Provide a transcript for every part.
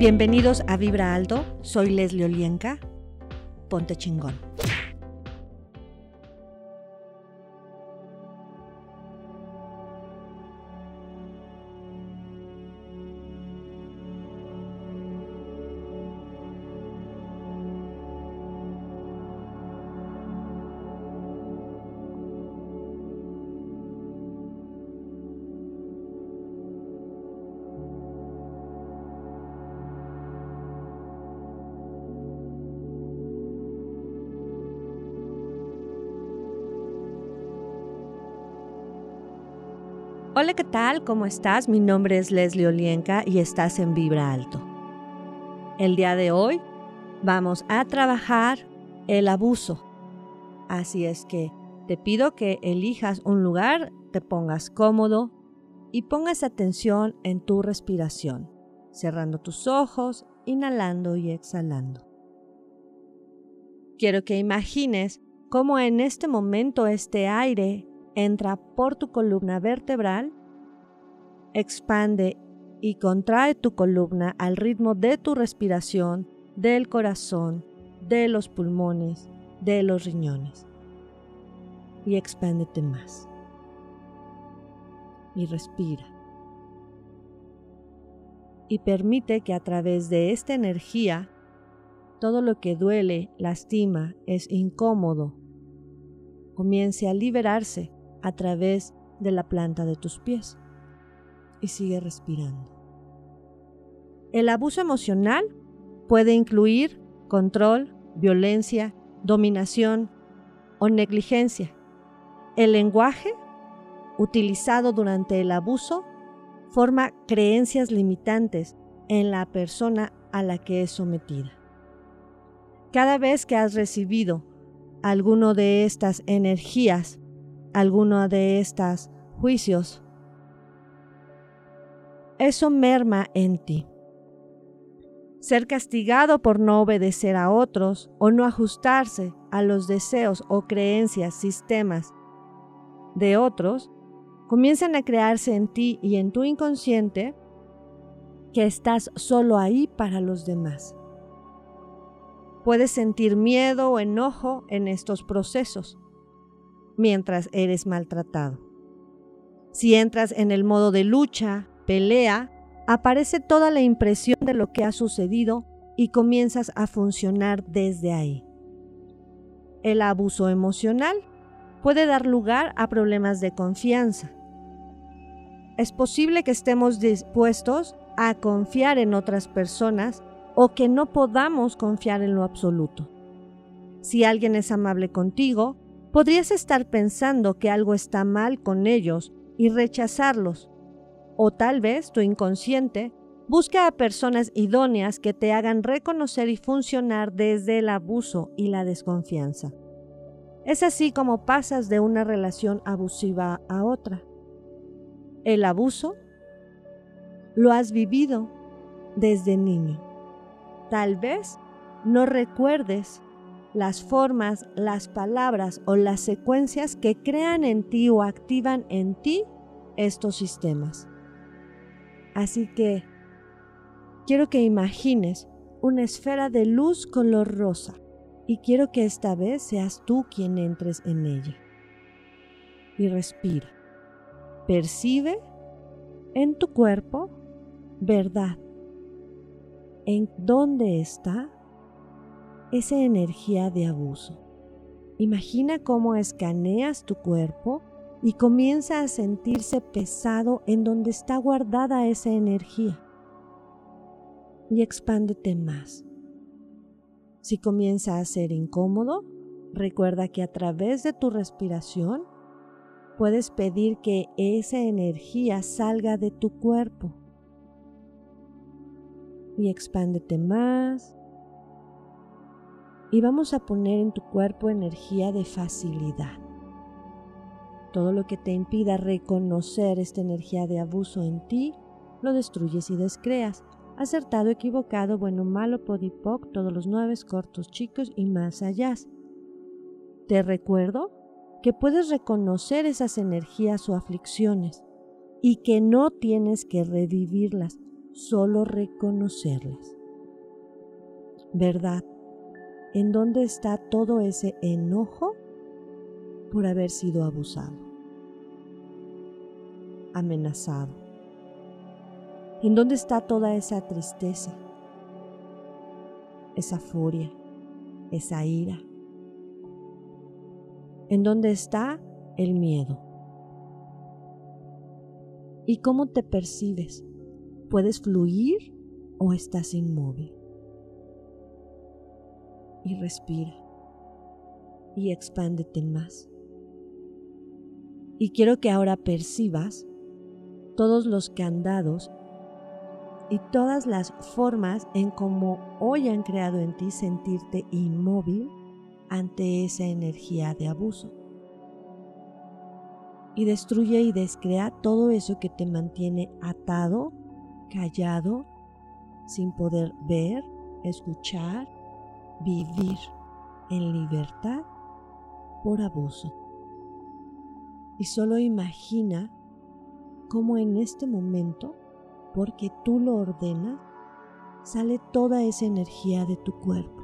Bienvenidos a Vibra Alto, soy Leslie Olienka. Ponte chingón. ¿Qué tal? ¿Cómo estás? Mi nombre es Leslie Olienka y estás en Vibra Alto. El día de hoy vamos a trabajar el abuso. Así es que te pido que elijas un lugar, te pongas cómodo y pongas atención en tu respiración, cerrando tus ojos, inhalando y exhalando. Quiero que imagines cómo en este momento este aire entra por tu columna vertebral, expande y contrae tu columna al ritmo de tu respiración, del corazón, de los pulmones, de los riñones. Y expándete más. Y respira. Y permite que a través de esta energía, todo lo que duele, lastima, es incómodo, comience a liberarse a través de la planta de tus pies. Y sigue respirando. El abuso emocional puede incluir control, violencia, dominación o negligencia. El lenguaje utilizado durante el abuso forma creencias limitantes en la persona a la que es sometida. Cada vez que has recibido alguno de estas energías alguno de estos juicios, eso merma en ti. Ser castigado por no obedecer a otros o no ajustarse a los deseos o creencias, sistemas de otros, comienzan a crearse en ti y en tu inconsciente que estás solo ahí para los demás. Puedes sentir miedo o enojo en estos procesos mientras eres maltratado. Si entras en el modo de lucha, pelea, aparece toda la impresión de lo que ha sucedido y comienzas a funcionar desde ahí. El abuso emocional puede dar lugar a problemas de confianza. Es posible que estemos dispuestos a confiar en otras personas o que no podamos confiar en lo absoluto. Si alguien es amable contigo, Podrías estar pensando que algo está mal con ellos y rechazarlos. O tal vez tu inconsciente busca a personas idóneas que te hagan reconocer y funcionar desde el abuso y la desconfianza. Es así como pasas de una relación abusiva a otra. El abuso lo has vivido desde niño. Tal vez no recuerdes las formas, las palabras o las secuencias que crean en ti o activan en ti estos sistemas. Así que quiero que imagines una esfera de luz color rosa y quiero que esta vez seas tú quien entres en ella. Y respira. Percibe en tu cuerpo verdad. ¿En dónde está? esa energía de abuso. Imagina cómo escaneas tu cuerpo y comienza a sentirse pesado en donde está guardada esa energía. Y expándete más. Si comienza a ser incómodo, recuerda que a través de tu respiración puedes pedir que esa energía salga de tu cuerpo. Y expándete más y vamos a poner en tu cuerpo energía de facilidad. Todo lo que te impida reconocer esta energía de abuso en ti, lo destruyes y descreas. Acertado, equivocado, bueno, malo, podipoc, todos los nueve cortos, chicos y más allá. Te recuerdo que puedes reconocer esas energías o aflicciones y que no tienes que revivirlas, solo reconocerlas. ¿Verdad? ¿En dónde está todo ese enojo por haber sido abusado? Amenazado. ¿En dónde está toda esa tristeza? Esa furia, esa ira. ¿En dónde está el miedo? ¿Y cómo te percibes? ¿Puedes fluir o estás inmóvil? Y respira y expándete más. Y quiero que ahora percibas todos los candados y todas las formas en cómo hoy han creado en ti sentirte inmóvil ante esa energía de abuso y destruye y descrea todo eso que te mantiene atado, callado, sin poder ver, escuchar, vivir en libertad por abuso. Y solo imagina cómo en este momento, porque tú lo ordenas, sale toda esa energía de tu cuerpo.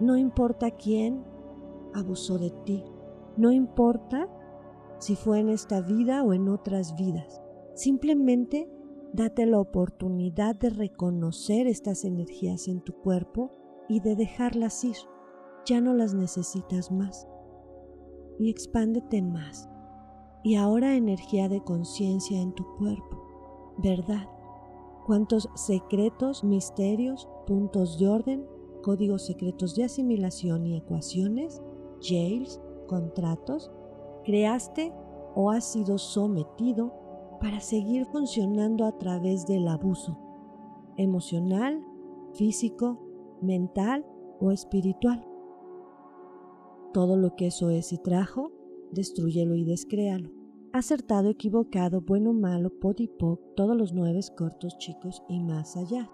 No importa quién abusó de ti, no importa si fue en esta vida o en otras vidas. Simplemente date la oportunidad de reconocer estas energías en tu cuerpo y de dejarlas ir. Ya no las necesitas más. Y expándete más. Y ahora energía de conciencia en tu cuerpo. ¿Verdad? Cuántos secretos, misterios, puntos de orden, códigos secretos de asimilación y ecuaciones, jails, contratos, creaste o has sido sometido para seguir funcionando a través del abuso emocional, físico, mental o espiritual. Todo lo que eso es y trajo, destruyelo y descréalo. Acertado, equivocado, bueno, malo, podipoc, todos los nueve cortos, chicos y más allá.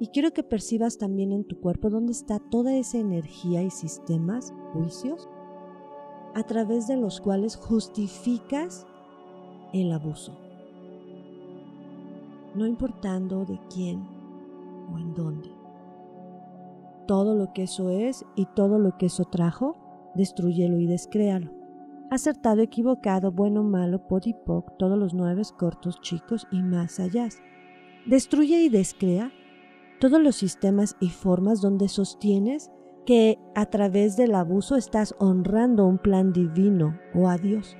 Y quiero que percibas también en tu cuerpo dónde está toda esa energía y sistemas, juicios, a través de los cuales justificas el abuso, no importando de quién o en dónde. Todo lo que eso es y todo lo que eso trajo, destruyelo y descréalo. Acertado, equivocado, bueno, malo, podipoc, todos los nueve cortos, chicos y más allá. Destruye y descrea todos los sistemas y formas donde sostienes que a través del abuso estás honrando un plan divino o a Dios.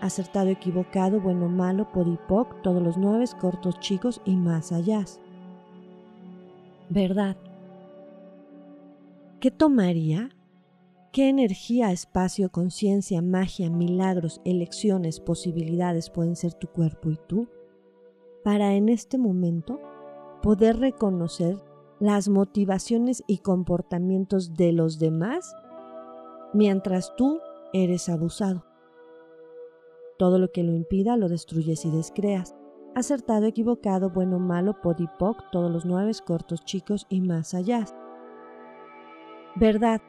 Acertado, equivocado, bueno, malo, podipoc, todos los nueve cortos, chicos y más allá. ¿Verdad? ¿Qué tomaría? ¿Qué energía, espacio, conciencia, magia, milagros, elecciones, posibilidades pueden ser tu cuerpo y tú? Para en este momento poder reconocer las motivaciones y comportamientos de los demás mientras tú eres abusado. Todo lo que lo impida lo destruyes y descreas. Acertado, equivocado, bueno, malo, podipoc, todos los nueve cortos, chicos y más allá. ¿Verdad?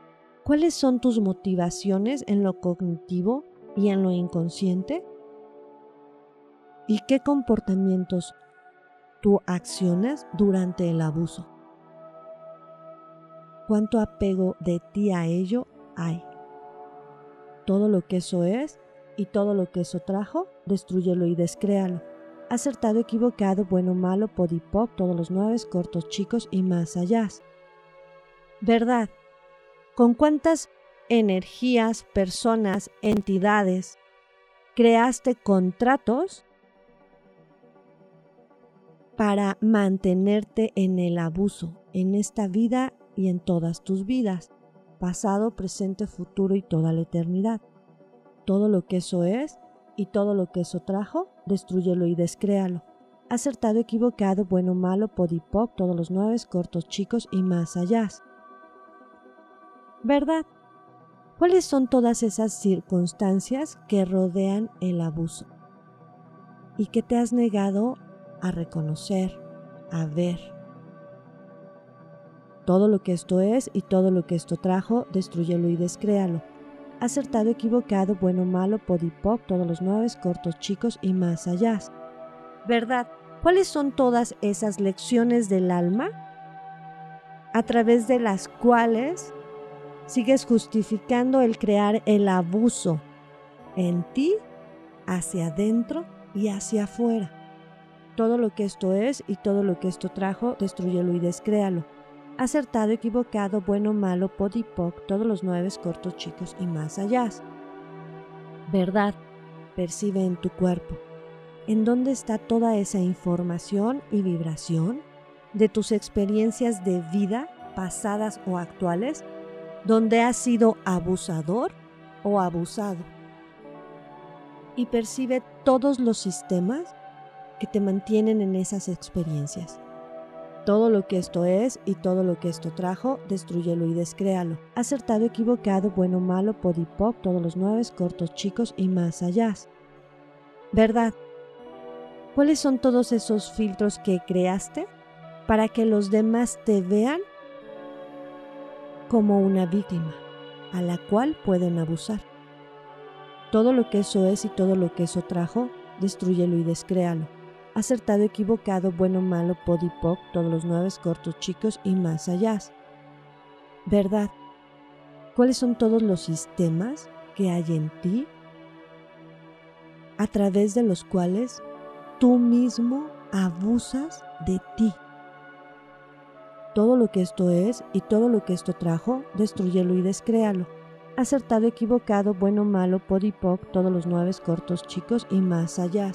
¿Cuáles son tus motivaciones en lo cognitivo y en lo inconsciente? ¿Y qué comportamientos tú accionas durante el abuso? cuánto apego de ti a ello hay. Todo lo que eso es y todo lo que eso trajo, destruyelo y descréalo. Acertado, equivocado, bueno, malo, podipoc, todos los nueve, cortos, chicos y más allá. ¿Verdad? ¿Con cuántas energías, personas, entidades creaste contratos para mantenerte en el abuso, en esta vida y en todas tus vidas, pasado, presente, futuro y toda la eternidad. Todo lo que eso es y todo lo que eso trajo, destruyelo y descréalo. Acertado, equivocado, bueno, malo, podipoc, todos los nueve, cortos, chicos y más allá. ¿Verdad? ¿Cuáles son todas esas circunstancias que rodean el abuso? Y que te has negado a reconocer, a ver, todo lo que esto es y todo lo que esto trajo, destruyelo y descréalo. Acertado, equivocado, bueno, malo, podipoc, todos los nueve, cortos, chicos y más allá. ¿Verdad? ¿Cuáles son todas esas lecciones del alma a través de las cuales sigues justificando el crear el abuso en ti, hacia adentro y hacia afuera? Todo lo que esto es y todo lo que esto trajo, destruyelo y descréalo. Acertado, equivocado, bueno, malo, podipoc, todos los nueve cortos, chicos y más allá. Verdad, percibe en tu cuerpo. ¿En dónde está toda esa información y vibración de tus experiencias de vida, pasadas o actuales, donde has sido abusador o abusado? Y percibe todos los sistemas que te mantienen en esas experiencias. Todo lo que esto es y todo lo que esto trajo, destruyelo y descréalo. Acertado, equivocado, bueno, malo, podipoc, todos los nueve, cortos, chicos y más allá. ¿Verdad? ¿Cuáles son todos esos filtros que creaste para que los demás te vean como una víctima a la cual pueden abusar? Todo lo que eso es y todo lo que eso trajo, destruyelo y descréalo acertado, equivocado, bueno, malo, podipoc, todos los nueve cortos, chicos y más allá. ¿Verdad? ¿Cuáles son todos los sistemas que hay en ti a través de los cuales tú mismo abusas de ti? Todo lo que esto es y todo lo que esto trajo, destruyelo y descréalo. Acertado, equivocado, bueno, malo, podipoc, todos los nueve cortos, chicos y más allá.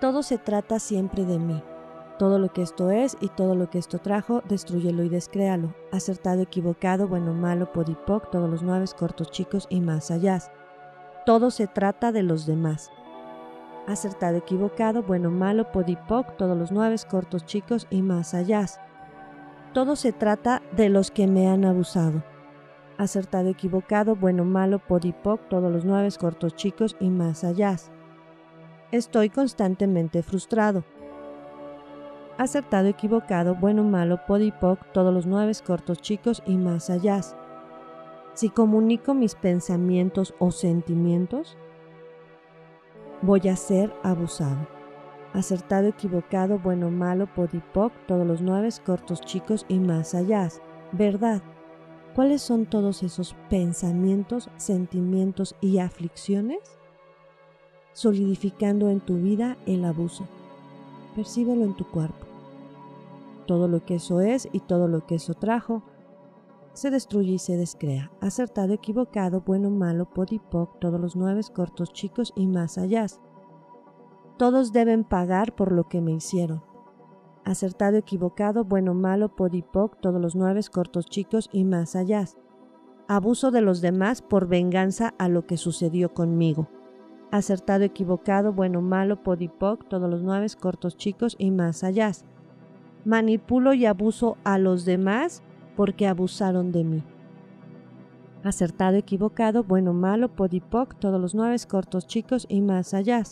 Todo se trata siempre de mí. Todo lo que esto es y todo lo que esto trajo, destruyelo y descréalo. Acertado, equivocado, bueno, malo, podipoc, todos los nueve cortos chicos y más allá. Todo se trata de los demás. Acertado, equivocado, bueno, malo, podipoc, todos los nueve cortos chicos y más allá. Todo se trata de los que me han abusado. Acertado, equivocado, bueno, malo, podipoc, todos los nueve cortos chicos y más allá. Estoy constantemente frustrado. Acertado, equivocado, bueno, malo, podipoc, todos los nueve cortos chicos y más allá. Si comunico mis pensamientos o sentimientos, voy a ser abusado. Acertado, equivocado, bueno, malo, podipoc, todos los nueve cortos chicos y más allá. ¿Verdad? ¿Cuáles son todos esos pensamientos, sentimientos y aflicciones? solidificando en tu vida el abuso. Percíbelo en tu cuerpo. Todo lo que eso es y todo lo que eso trajo se destruye y se descrea. Acertado, equivocado, bueno, malo, podipoc, todos los nueve cortos, chicos y más allá. Todos deben pagar por lo que me hicieron. Acertado, equivocado, bueno, malo, podipoc, todos los nueve cortos, chicos y más allá. Abuso de los demás por venganza a lo que sucedió conmigo acertado, equivocado, bueno, malo, podipoc, todos los nueve, cortos, chicos y más allá. Manipulo y abuso a los demás porque abusaron de mí. Acertado, equivocado, bueno, malo, podipoc, todos los nueve, cortos, chicos y más allá.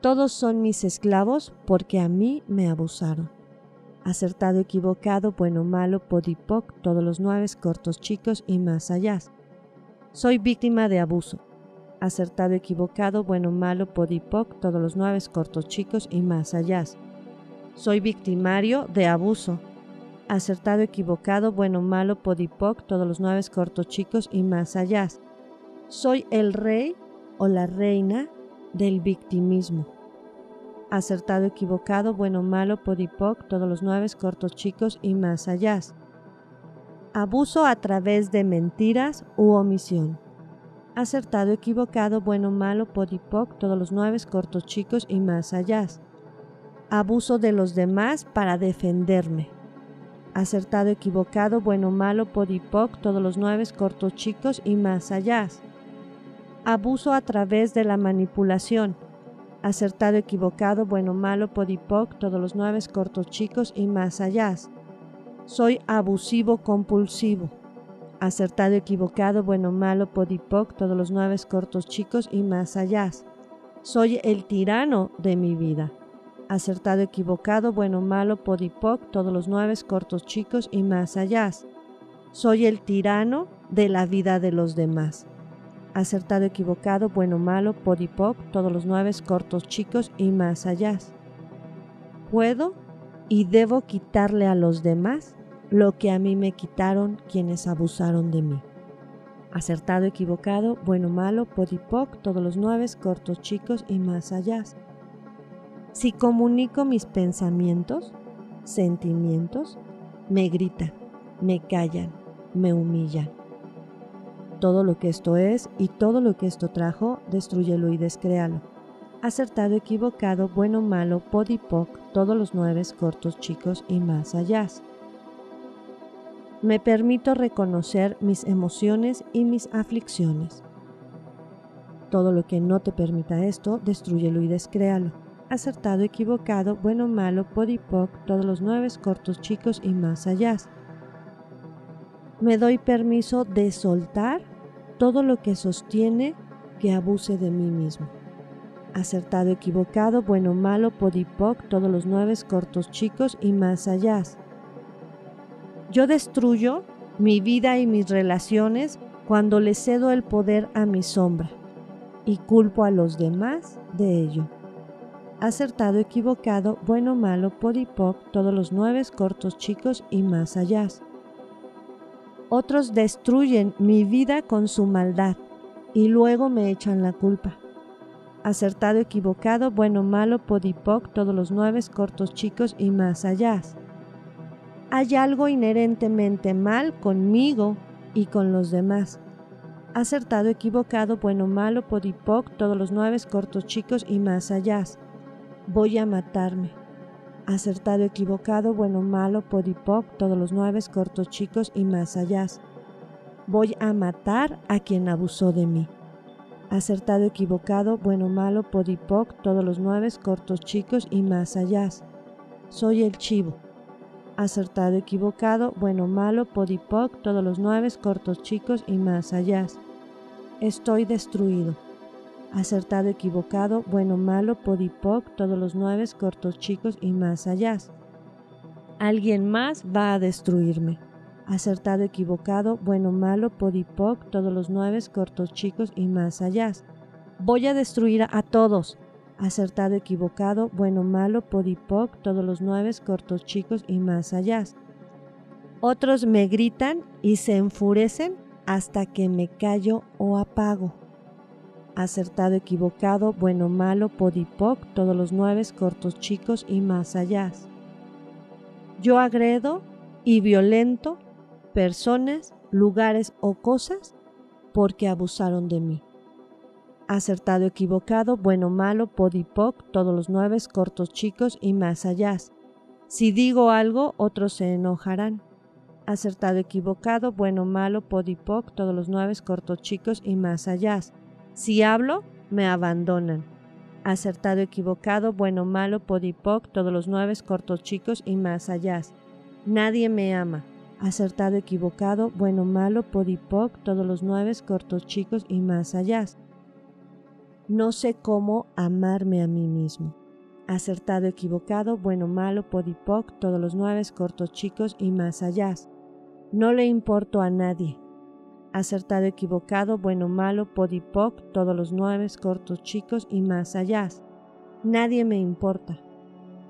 Todos son mis esclavos porque a mí me abusaron. Acertado, equivocado, bueno, malo, podipoc, todos los nueve, cortos, chicos y más allá. Soy víctima de abuso acertado, equivocado, bueno, malo, podipoc, todos los nueve cortos chicos y más allá. Soy victimario de abuso. Acertado, equivocado, bueno, malo, podipoc, todos los nueve cortos chicos y más allá. Soy el rey o la reina del victimismo. Acertado, equivocado, bueno, malo, podipoc, todos los nueve cortos chicos y más allá. Abuso a través de mentiras u omisión acertado, equivocado, bueno, malo, podipoc, todos los nueve cortos chicos y más allá. Abuso de los demás para defenderme. Acertado, equivocado, bueno, malo, podipoc, todos los nueve cortos chicos y más allá. Abuso a través de la manipulación. Acertado, equivocado, bueno, malo, podipoc, todos los nueve cortos chicos y más allá. Soy abusivo compulsivo acertado, equivocado, bueno, malo, podipoc, todos los nueve cortos chicos y más allá. Soy el tirano de mi vida. Acertado, equivocado, bueno, malo, podipoc, todos los nueve cortos chicos y más allá. Soy el tirano de la vida de los demás. acertado, equivocado, bueno, malo, podipoc, todos los nueve cortos, chicos y más allá. Puedo y debo quitarle a los demás lo que a mí me quitaron quienes abusaron de mí. Acertado, equivocado, bueno, malo, podipoc, todos los nueve cortos, chicos y más allá. Si comunico mis pensamientos, sentimientos, me gritan, me callan, me humillan todo lo que esto es y todo lo que esto trajo, destruyelo y descréalo. Acertado, equivocado, bueno, malo, podipoc, todos los nueve, cortos, chicos y más allá. Me permito reconocer mis emociones y mis aflicciones. Todo lo que no te permita esto, destruyelo y descréalo. Acertado, equivocado, bueno, malo, podipoc, todos los nueve, cortos, chicos y más allá me doy permiso de soltar todo lo que sostiene que abuse de mí mismo. Acertado, equivocado, bueno, malo, podipoc, todos los nueve cortos, chicos y más allá. Yo destruyo mi vida y mis relaciones cuando le cedo el poder a mi sombra y culpo a los demás de ello. Acertado, equivocado, bueno, malo, podipoc, todos los nueve cortos, chicos y más allá. Otros destruyen mi vida con su maldad y luego me echan la culpa. Acertado, equivocado, bueno, malo, podipoc, todos los nueve, cortos, chicos y más allá. Hay algo inherentemente mal conmigo y con los demás. Acertado, equivocado, bueno, malo, podipoc, todos los nueve, cortos, chicos y más allá. Voy a matarme acertado, equivocado, bueno, malo, podipoc, todos los nueve, cortos, chicos y más allá. Voy a matar a quien abusó de mí. Acertado, equivocado, bueno, malo, podipoc, todos los nueve, cortos, chicos y más allá. Soy el chivo. Acertado, equivocado, bueno, malo, podipoc, todos los nueve, cortos, chicos y más allá. Estoy destruido acertado, equivocado, bueno, malo, podipoc, todos los nueve, cortos, chicos y más allá. Alguien más va a destruirme. Acertado, equivocado, bueno, malo, podipoc, todos los nueve, cortos, chicos y más allá. Voy a destruir a todos. Acertado, equivocado, bueno, malo, podipoc, todos los nueve, cortos, chicos y más allá. Otros me gritan y se enfurecen hasta que me callo o apago acertado, equivocado, bueno, malo, podipoc, todos los nueve, cortos, chicos y más allá. Yo agredo y violento personas, lugares o cosas porque abusaron de mí. Acertado, equivocado, bueno, malo, podipoc, todos los nueve, cortos, chicos y más allá. Si digo algo, otros se enojarán. Acertado, equivocado, bueno, malo, podipoc, todos los nueve, cortos, chicos y más allá. Si hablo, me abandonan. Acertado, equivocado, bueno, malo, podipoc, todos los nueve, cortos, chicos y más allá. Nadie me ama. Acertado, equivocado, bueno, malo, podipoc, todos los nueve, cortos, chicos y más allá. No sé cómo amarme a mí mismo. Acertado, equivocado, bueno, malo, podipoc, todos los nueve, cortos, chicos y más allá. No le importo a nadie acertado, equivocado, bueno, malo, podipoc, todos los nueve, cortos, chicos y más allá. Nadie me importa.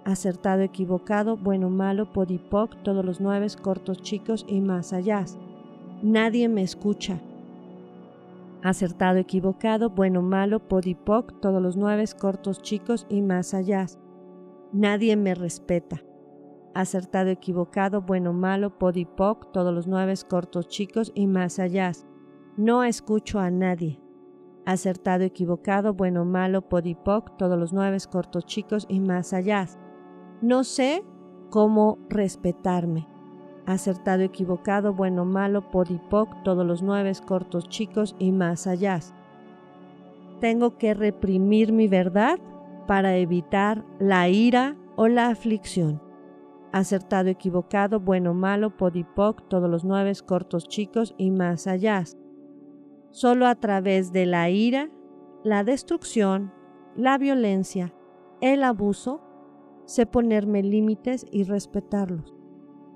Acertado, equivocado, bueno, malo, podipoc, todos los nueve, cortos, chicos y más allá. Nadie me escucha. Acertado, equivocado, bueno, malo, podipoc, todos los nueve, cortos, chicos y más allá. Nadie me respeta acertado, equivocado, bueno, malo, podipoc, todos los nueve cortos, chicos y más allá. No escucho a nadie. Acertado, equivocado, bueno, malo, podipoc, todos los nueve cortos, chicos y más allá. No sé cómo respetarme. Acertado, equivocado, bueno, malo, podipoc, todos los nueve cortos, chicos y más allá. Tengo que reprimir mi verdad para evitar la ira o la aflicción acertado, equivocado, bueno, malo, podipoc, todos los nueve, cortos, chicos y más allá. Solo a través de la ira, la destrucción, la violencia, el abuso, sé ponerme límites y respetarlos.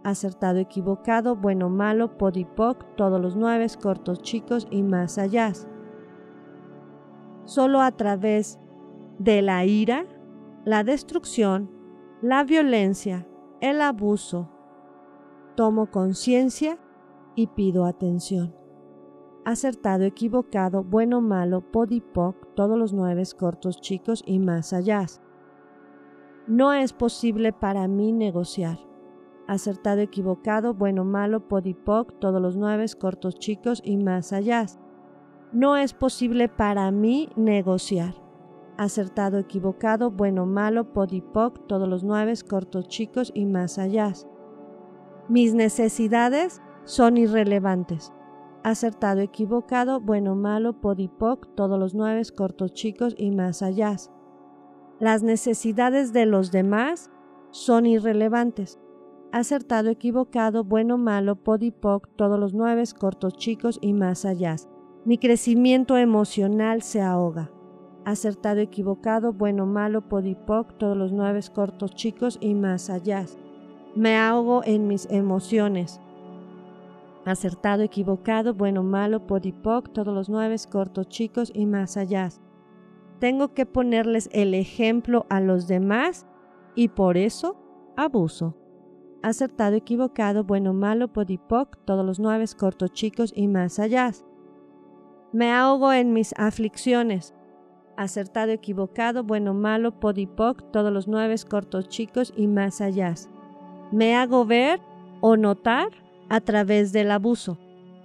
Acertado, equivocado, bueno, malo, podipoc, todos los nueve, cortos, chicos y más allá. solo a través de la ira, la destrucción, la violencia, el abuso. Tomo conciencia y pido atención. Acertado, equivocado, bueno, malo, podipoc, todos los nueve cortos chicos y más allá. No es posible para mí negociar. Acertado, equivocado, bueno, malo, podipoc, todos los nueve cortos chicos y más allá. No es posible para mí negociar. Acertado, equivocado, bueno, malo, podipoc, todos los nueve cortos chicos y más allá. Mis necesidades son irrelevantes. Acertado, equivocado, bueno, malo, podipoc, todos los nueve cortos chicos y más allá. Las necesidades de los demás son irrelevantes. Acertado, equivocado, bueno, malo, podipoc, todos los nueve cortos chicos y más allá. Mi crecimiento emocional se ahoga. Acertado, equivocado, bueno, malo, podipoc, todos los nueve cortos chicos y más allá. Me ahogo en mis emociones. Acertado, equivocado, bueno, malo, podipoc, todos los nueve cortos chicos y más allá. Tengo que ponerles el ejemplo a los demás y por eso abuso. Acertado, equivocado, bueno, malo, podipoc, todos los nueve cortos chicos y más allá. Me ahogo en mis aflicciones. Acertado, equivocado, bueno, malo, podipoc, todos los nueve cortos chicos y más allá. Me hago ver o notar a través del abuso.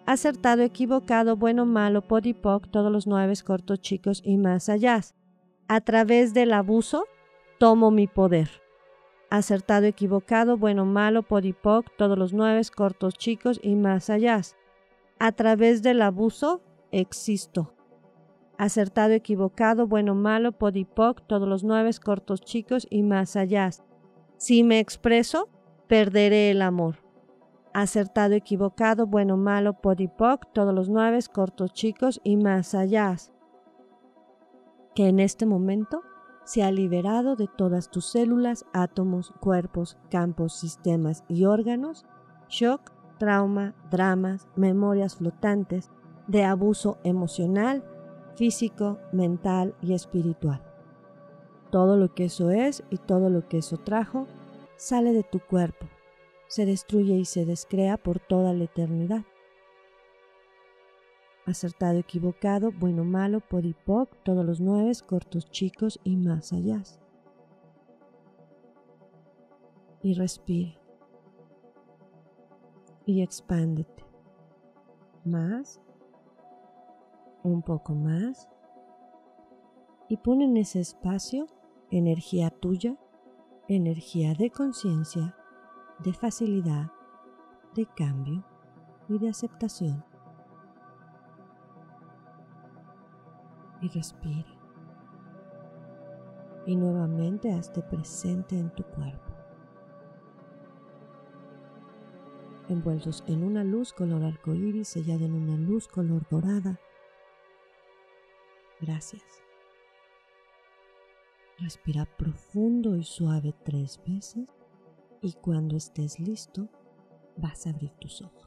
Acertado, equivocado, bueno, malo, podipoc, todos los nueve cortos chicos y más allá. A través del abuso tomo mi poder. Acertado, equivocado, bueno, malo, podipoc, todos los nueve cortos chicos y más allá. A través del abuso existo. Acertado, equivocado, bueno, malo, podipoc, todos los nueve cortos chicos y más allá. Si me expreso, perderé el amor. Acertado, equivocado, bueno, malo, podipoc, todos los nueve cortos chicos y más allá. Que en este momento se ha liberado de todas tus células, átomos, cuerpos, campos, sistemas y órganos, shock, trauma, dramas, memorias flotantes, de abuso emocional, físico, mental y espiritual. Todo lo que eso es y todo lo que eso trajo sale de tu cuerpo, se destruye y se descrea por toda la eternidad. Acertado, equivocado, bueno, malo, podipoc, todos los nueve, cortos, chicos y más allá. Y respira. Y expándete. Más un poco más y pon en ese espacio energía tuya, energía de conciencia, de facilidad, de cambio y de aceptación. Y respira. Y nuevamente hazte presente en tu cuerpo. Envueltos en una luz color arcoíris, sellada en una luz color dorada, Gracias. Respira profundo y suave tres veces y cuando estés listo vas a abrir tus ojos.